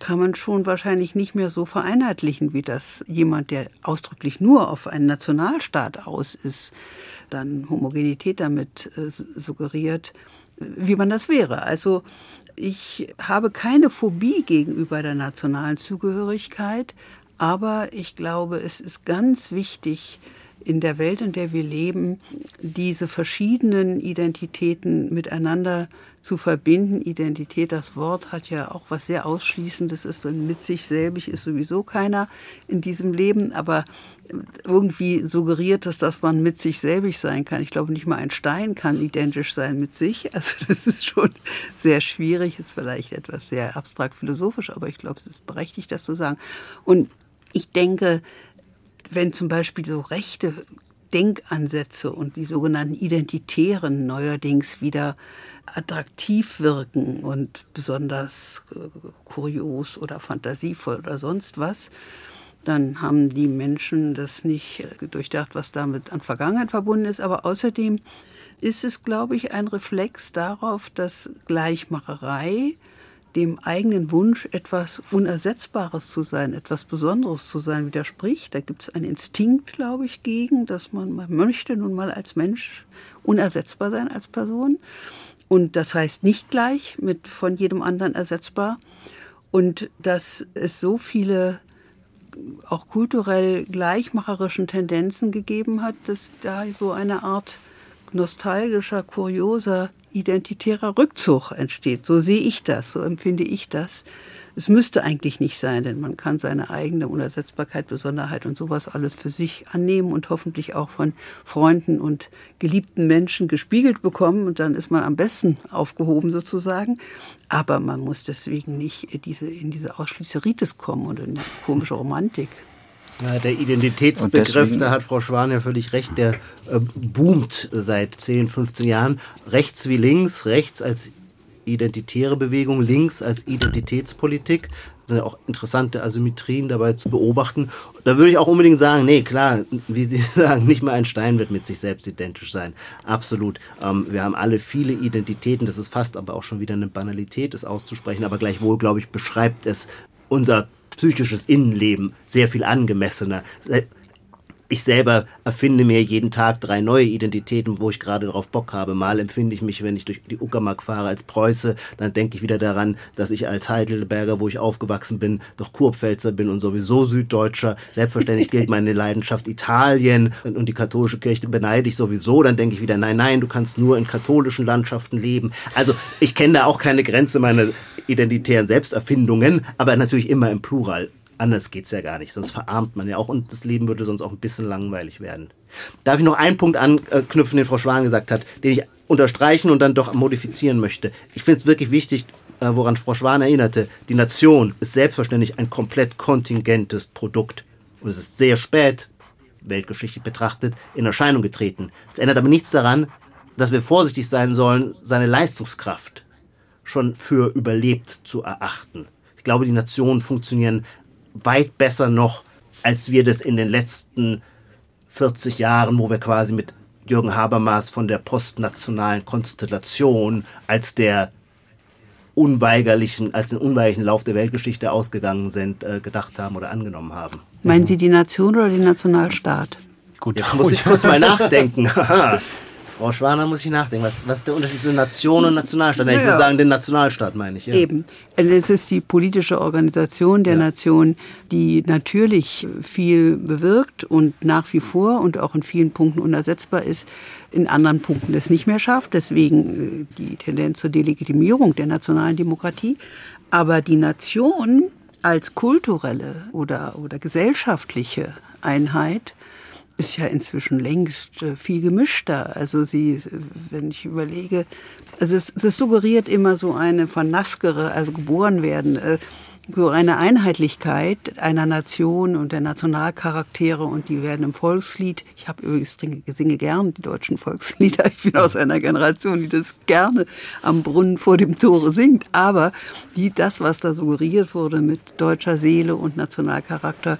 kann man schon wahrscheinlich nicht mehr so vereinheitlichen, wie das jemand, der ausdrücklich nur auf einen Nationalstaat aus ist, dann Homogenität damit äh, suggeriert, wie man das wäre. Also ich habe keine Phobie gegenüber der nationalen Zugehörigkeit, aber ich glaube, es ist ganz wichtig, in der Welt, in der wir leben, diese verschiedenen Identitäten miteinander zu verbinden. Identität, das Wort hat ja auch was sehr Ausschließendes ist und mit sich selbig ist sowieso keiner in diesem Leben, aber irgendwie suggeriert es, dass man mit sich selbig sein kann. Ich glaube, nicht mal ein Stein kann identisch sein mit sich. Also das ist schon sehr schwierig, ist vielleicht etwas sehr abstrakt philosophisch, aber ich glaube, es ist berechtigt, das zu sagen. Und ich denke, wenn zum Beispiel so rechte Denkansätze und die sogenannten Identitären neuerdings wieder attraktiv wirken und besonders äh, kurios oder fantasievoll oder sonst was, dann haben die Menschen das nicht durchdacht, was damit an Vergangenheit verbunden ist. Aber außerdem ist es, glaube ich, ein Reflex darauf, dass Gleichmacherei dem eigenen Wunsch, etwas Unersetzbares zu sein, etwas Besonderes zu sein, widerspricht. Da gibt es einen Instinkt, glaube ich, gegen, dass man, man möchte nun mal als Mensch unersetzbar sein als Person. Und das heißt nicht gleich mit von jedem anderen ersetzbar. Und dass es so viele auch kulturell gleichmacherischen Tendenzen gegeben hat, dass da so eine Art nostalgischer, kurioser identitärer Rückzug entsteht. So sehe ich das, so empfinde ich das. Es müsste eigentlich nicht sein, denn man kann seine eigene Unersetzbarkeit, Besonderheit und sowas alles für sich annehmen und hoffentlich auch von Freunden und geliebten Menschen gespiegelt bekommen und dann ist man am besten aufgehoben sozusagen. Aber man muss deswegen nicht diese, in diese Ausschließeritis kommen und in komische Romantik. Ja, der Identitätsbegriff, da hat Frau Schwan ja völlig recht, der äh, boomt seit 10, 15 Jahren. Rechts wie links, rechts als identitäre Bewegung, links als Identitätspolitik. Das sind ja auch interessante Asymmetrien dabei zu beobachten. Da würde ich auch unbedingt sagen, nee, klar, wie Sie sagen, nicht mal ein Stein wird mit sich selbst identisch sein. Absolut. Ähm, wir haben alle viele Identitäten. Das ist fast aber auch schon wieder eine Banalität, das auszusprechen. Aber gleichwohl, glaube ich, beschreibt es unser psychisches Innenleben sehr viel angemessener. ich selber erfinde mir jeden Tag drei neue Identitäten, wo ich gerade drauf Bock habe. Mal empfinde ich mich, wenn ich durch die Uckermark fahre, als Preuße. Dann denke ich wieder daran, dass ich als Heidelberger, wo ich aufgewachsen bin, doch Kurpfälzer bin und sowieso Süddeutscher. Selbstverständlich gilt meine Leidenschaft Italien und die katholische Kirche beneide ich sowieso. Dann denke ich wieder, nein, nein, du kannst nur in katholischen Landschaften leben. Also ich kenne da auch keine Grenze meiner identitären Selbsterfindungen, aber natürlich immer im Plural. Anders geht's ja gar nicht, sonst verarmt man ja auch und das Leben würde sonst auch ein bisschen langweilig werden. Darf ich noch einen Punkt anknüpfen, den Frau Schwan gesagt hat, den ich unterstreichen und dann doch modifizieren möchte. Ich finde es wirklich wichtig, äh, woran Frau Schwan erinnerte, die Nation ist selbstverständlich ein komplett kontingentes Produkt. Und es ist sehr spät, weltgeschichtlich betrachtet, in Erscheinung getreten. Es ändert aber nichts daran, dass wir vorsichtig sein sollen, seine Leistungskraft schon für überlebt zu erachten. Ich glaube, die Nationen funktionieren weit besser noch, als wir das in den letzten 40 Jahren, wo wir quasi mit Jürgen Habermas von der postnationalen Konstellation als der unweigerlichen, als den unweigerlichen Lauf der Weltgeschichte ausgegangen sind, äh, gedacht haben oder angenommen haben. Meinen Sie die Nation oder den Nationalstaat? Gut, jetzt muss ich kurz mal nachdenken. Frau Schwaner muss ich nachdenken. Was, was ist der Unterschied zwischen Nation und Nationalstaat? Ich würde sagen, den Nationalstaat meine ich. Ja. Eben. Es ist die politische Organisation der ja. Nation, die natürlich viel bewirkt und nach wie vor und auch in vielen Punkten unersetzbar ist, in anderen Punkten das nicht mehr schafft. Deswegen äh, die Tendenz zur Delegitimierung der nationalen Demokratie. Aber die Nation als kulturelle oder, oder gesellschaftliche Einheit ist ja inzwischen längst äh, viel gemischter. Also sie, wenn ich überlege, also es, es suggeriert immer so eine von Naskere, also geboren werden, äh, so eine Einheitlichkeit einer Nation und der Nationalcharaktere und die werden im Volkslied. Ich habe übrigens singe gern die deutschen Volkslieder. Ich bin aus einer Generation, die das gerne am Brunnen vor dem Tore singt. Aber die, das, was da suggeriert wurde mit deutscher Seele und Nationalcharakter,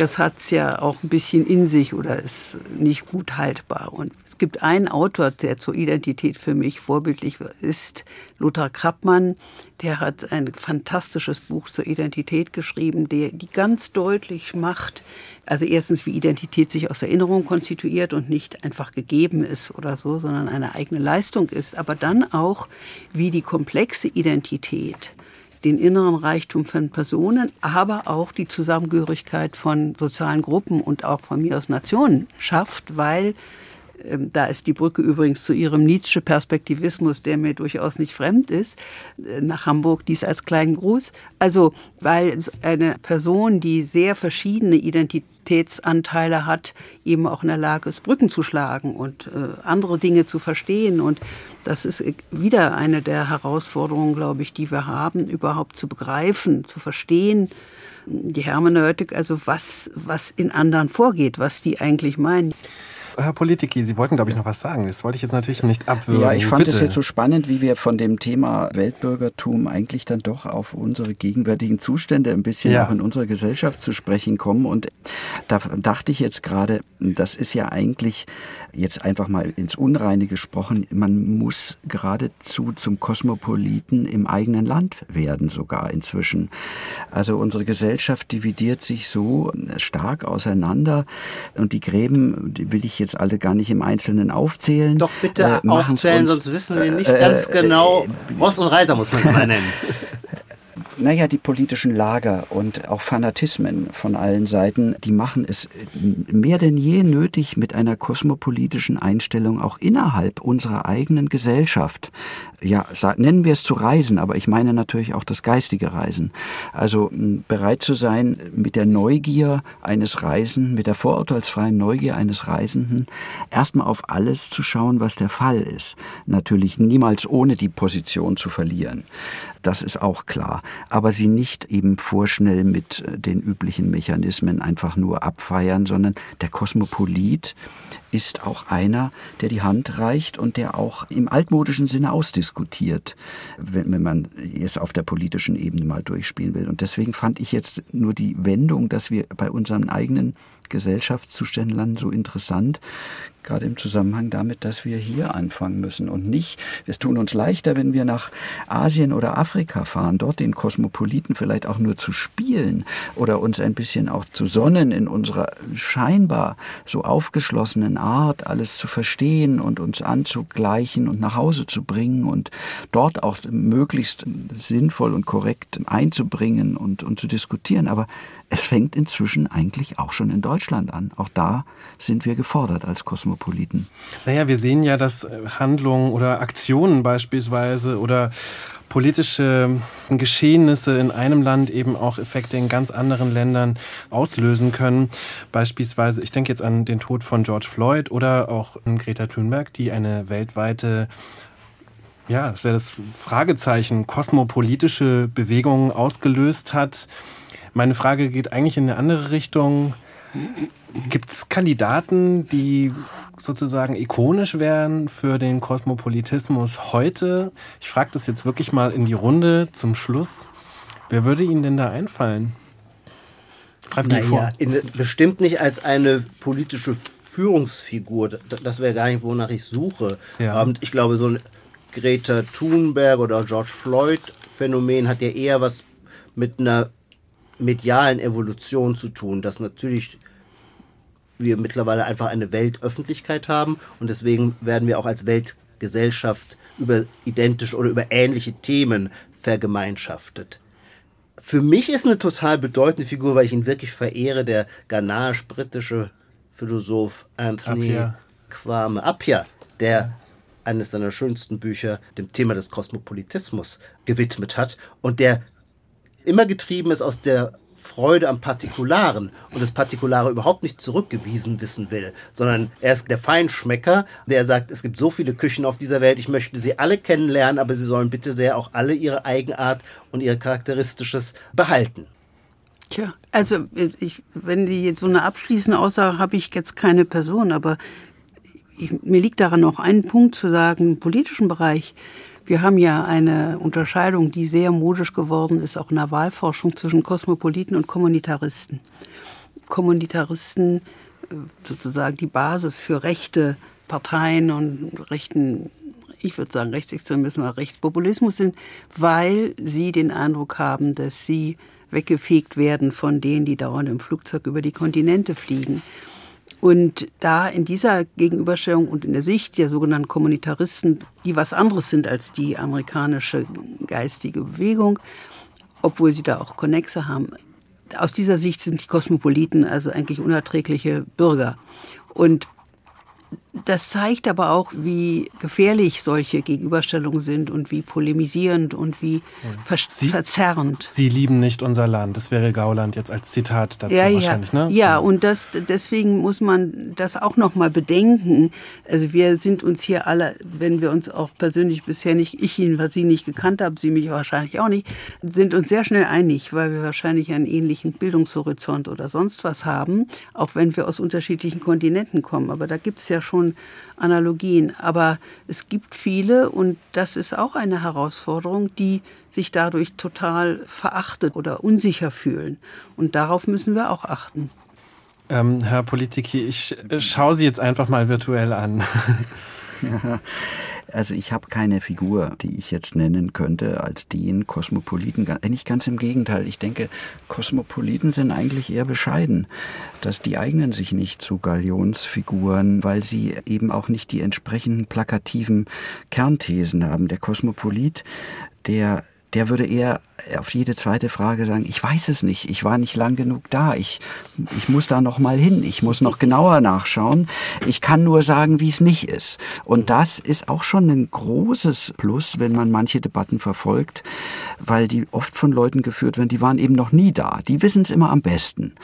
das hat es ja auch ein bisschen in sich oder ist nicht gut haltbar. Und es gibt einen Autor, der zur Identität für mich vorbildlich ist, Lothar Krappmann. Der hat ein fantastisches Buch zur Identität geschrieben, der die ganz deutlich macht, also erstens, wie Identität sich aus Erinnerung konstituiert und nicht einfach gegeben ist oder so, sondern eine eigene Leistung ist, aber dann auch, wie die komplexe Identität den inneren Reichtum von Personen, aber auch die Zusammengehörigkeit von sozialen Gruppen und auch von mir aus Nationen schafft, weil da ist die Brücke übrigens zu ihrem Nietzsche Perspektivismus, der mir durchaus nicht fremd ist, äh, nach Hamburg, dies als kleinen Gruß. Also, weil eine Person, die sehr verschiedene Identitätsanteile hat, eben auch in der Lage ist, Brücken zu schlagen und äh, andere Dinge zu verstehen. Und das ist wieder eine der Herausforderungen, glaube ich, die wir haben, überhaupt zu begreifen, zu verstehen, die Hermeneutik, also was, was in anderen vorgeht, was die eigentlich meinen. Herr Politiki, Sie wollten, glaube ich, noch was sagen. Das wollte ich jetzt natürlich nicht abwürgen. Ja, ich fand es jetzt so spannend, wie wir von dem Thema Weltbürgertum eigentlich dann doch auf unsere gegenwärtigen Zustände ein bisschen ja. auch in unserer Gesellschaft zu sprechen kommen. Und da dachte ich jetzt gerade, das ist ja eigentlich jetzt einfach mal ins Unreine gesprochen, man muss geradezu zum Kosmopoliten im eigenen Land werden sogar inzwischen. Also unsere Gesellschaft dividiert sich so stark auseinander und die Gräben, die will ich jetzt alle gar nicht im Einzelnen aufzählen. Doch bitte äh, aufzählen, sonst wissen wir nicht äh, ganz äh, genau. Äh, Ross und Reiter muss man immer nennen. naja, die politischen Lager und auch Fanatismen von allen Seiten, die machen es mehr denn je nötig, mit einer kosmopolitischen Einstellung auch innerhalb unserer eigenen Gesellschaft, ja, nennen wir es zu reisen, aber ich meine natürlich auch das geistige Reisen. Also bereit zu sein, mit der Neugier eines Reisenden, mit der vorurteilsfreien Neugier eines Reisenden, erstmal auf alles zu schauen, was der Fall ist. Natürlich niemals ohne die Position zu verlieren das ist auch klar. Aber sie nicht eben vorschnell mit äh, den üblichen Mechanismen einfach nur abfeiern, sondern der Kosmopolit ist auch einer, der die Hand reicht und der auch im altmodischen Sinne ausdiskutiert, wenn, wenn man es auf der politischen Ebene mal durchspielen will. Und deswegen fand ich jetzt nur die Wendung, dass wir bei unseren eigenen Gesellschaftszuständen so interessant, gerade im Zusammenhang damit, dass wir hier anfangen müssen und nicht, es tun uns leichter, wenn wir nach Asien oder Afrika fahren, dort den Kosmopoliten vielleicht auch nur zu spielen oder uns ein bisschen auch zu sonnen in unserer scheinbar so aufgeschlossenen Art, alles zu verstehen und uns anzugleichen und nach Hause zu bringen und dort auch möglichst sinnvoll und korrekt einzubringen und, und zu diskutieren. Aber es fängt inzwischen eigentlich auch schon in Deutschland an. Auch da sind wir gefordert als Kosmopoliten. Naja, wir sehen ja, dass äh, Handlungen oder Aktionen beispielsweise oder politische Geschehnisse in einem Land eben auch Effekte in ganz anderen Ländern auslösen können. Beispielsweise, ich denke jetzt an den Tod von George Floyd oder auch Greta Thunberg, die eine weltweite ja, das wäre das Fragezeichen, kosmopolitische Bewegung ausgelöst hat. Meine Frage geht eigentlich in eine andere Richtung. Gibt es Kandidaten, die sozusagen ikonisch wären für den Kosmopolitismus heute? Ich frage das jetzt wirklich mal in die Runde zum Schluss. Wer würde Ihnen denn da einfallen? naja, in, bestimmt nicht als eine politische Führungsfigur. Das wäre gar nicht, wonach ich suche. Ja. Und ich glaube, so ein Greta Thunberg oder George Floyd Phänomen hat ja eher was mit einer medialen Evolution zu tun, dass natürlich wir mittlerweile einfach eine Weltöffentlichkeit haben und deswegen werden wir auch als Weltgesellschaft über identische oder über ähnliche Themen vergemeinschaftet. Für mich ist eine total bedeutende Figur, weil ich ihn wirklich verehre, der ghanasch-britische Philosoph Anthony Appiah. Kwame Appiah, der eines seiner schönsten Bücher dem Thema des Kosmopolitismus gewidmet hat und der immer getrieben ist aus der Freude am Partikularen und das Partikulare überhaupt nicht zurückgewiesen wissen will, sondern er ist der Feinschmecker, der sagt, es gibt so viele Küchen auf dieser Welt, ich möchte sie alle kennenlernen, aber sie sollen bitte sehr auch alle ihre Eigenart und ihr Charakteristisches behalten. Tja, also ich, wenn die jetzt so eine abschließende Aussage habe ich jetzt keine Person, aber ich, mir liegt daran noch einen Punkt zu sagen, im politischen Bereich wir haben ja eine Unterscheidung, die sehr modisch geworden ist, auch in der Wahlforschung zwischen Kosmopoliten und Kommunitaristen. Kommunitaristen, äh, sozusagen die Basis für rechte Parteien und rechten, ich würde sagen Rechtsextremismus oder Rechtspopulismus sind, weil sie den Eindruck haben, dass sie weggefegt werden von denen, die dauernd im Flugzeug über die Kontinente fliegen. Und da in dieser Gegenüberstellung und in der Sicht der sogenannten Kommunitaristen, die was anderes sind als die amerikanische geistige Bewegung, obwohl sie da auch Konnexe haben, aus dieser Sicht sind die Kosmopoliten also eigentlich unerträgliche Bürger. Und das zeigt aber auch, wie gefährlich solche Gegenüberstellungen sind und wie polemisierend und wie ver Sie, verzerrend. Sie lieben nicht unser Land. Das wäre Gauland jetzt als Zitat dazu ja, wahrscheinlich, ja. ne? Ja, und das, deswegen muss man das auch noch mal bedenken. Also wir sind uns hier alle, wenn wir uns auch persönlich bisher nicht, ich ihn, was Sie nicht gekannt habe, Sie mich wahrscheinlich auch nicht, sind uns sehr schnell einig, weil wir wahrscheinlich einen ähnlichen Bildungshorizont oder sonst was haben, auch wenn wir aus unterschiedlichen Kontinenten kommen. Aber da gibt es ja schon Analogien. Aber es gibt viele, und das ist auch eine Herausforderung, die sich dadurch total verachtet oder unsicher fühlen. Und darauf müssen wir auch achten. Ähm, Herr Politiki, ich äh, schaue Sie jetzt einfach mal virtuell an. Ja, also ich habe keine Figur, die ich jetzt nennen könnte als den Kosmopoliten. Nicht ganz im Gegenteil. Ich denke, Kosmopoliten sind eigentlich eher bescheiden. Dass die eignen sich nicht zu Galionsfiguren, weil sie eben auch nicht die entsprechenden plakativen Kernthesen haben. Der Kosmopolit, der der würde eher auf jede zweite Frage sagen, ich weiß es nicht, ich war nicht lang genug da, ich, ich muss da noch mal hin, ich muss noch genauer nachschauen, ich kann nur sagen, wie es nicht ist. Und das ist auch schon ein großes Plus, wenn man manche Debatten verfolgt, weil die oft von Leuten geführt werden, die waren eben noch nie da, die wissen es immer am besten.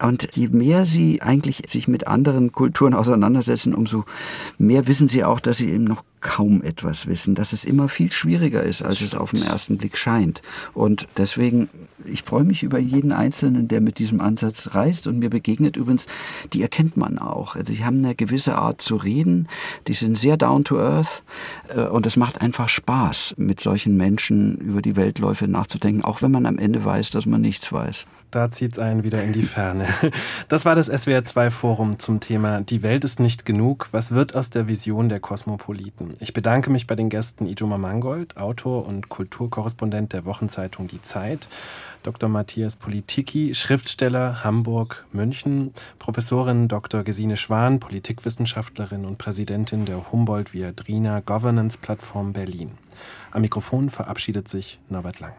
Und je mehr sie eigentlich sich mit anderen Kulturen auseinandersetzen, umso mehr wissen sie auch, dass sie eben noch kaum etwas wissen, dass es immer viel schwieriger ist, als es auf den ersten Blick scheint. Und deswegen, ich freue mich über jeden Einzelnen, der mit diesem Ansatz reist und mir begegnet. Übrigens, die erkennt man auch. Die haben eine gewisse Art zu reden, die sind sehr down to earth äh, und es macht einfach Spaß, mit solchen Menschen über die Weltläufe nachzudenken, auch wenn man am Ende weiß, dass man nichts weiß. Da zieht es einen wieder in die Ferne. Das war das SWR2-Forum zum Thema Die Welt ist nicht genug. Was wird aus der Vision der Kosmopoliten? Ich bedanke mich bei den Gästen Ijoma Mangold, Autor und Kulturkorrespondent der Wochenzeitung Die Zeit, Dr. Matthias Politiki, Schriftsteller Hamburg, München, Professorin Dr. Gesine Schwan, Politikwissenschaftlerin und Präsidentin der Humboldt Viadrina Governance Plattform Berlin. Am Mikrofon verabschiedet sich Norbert Lang.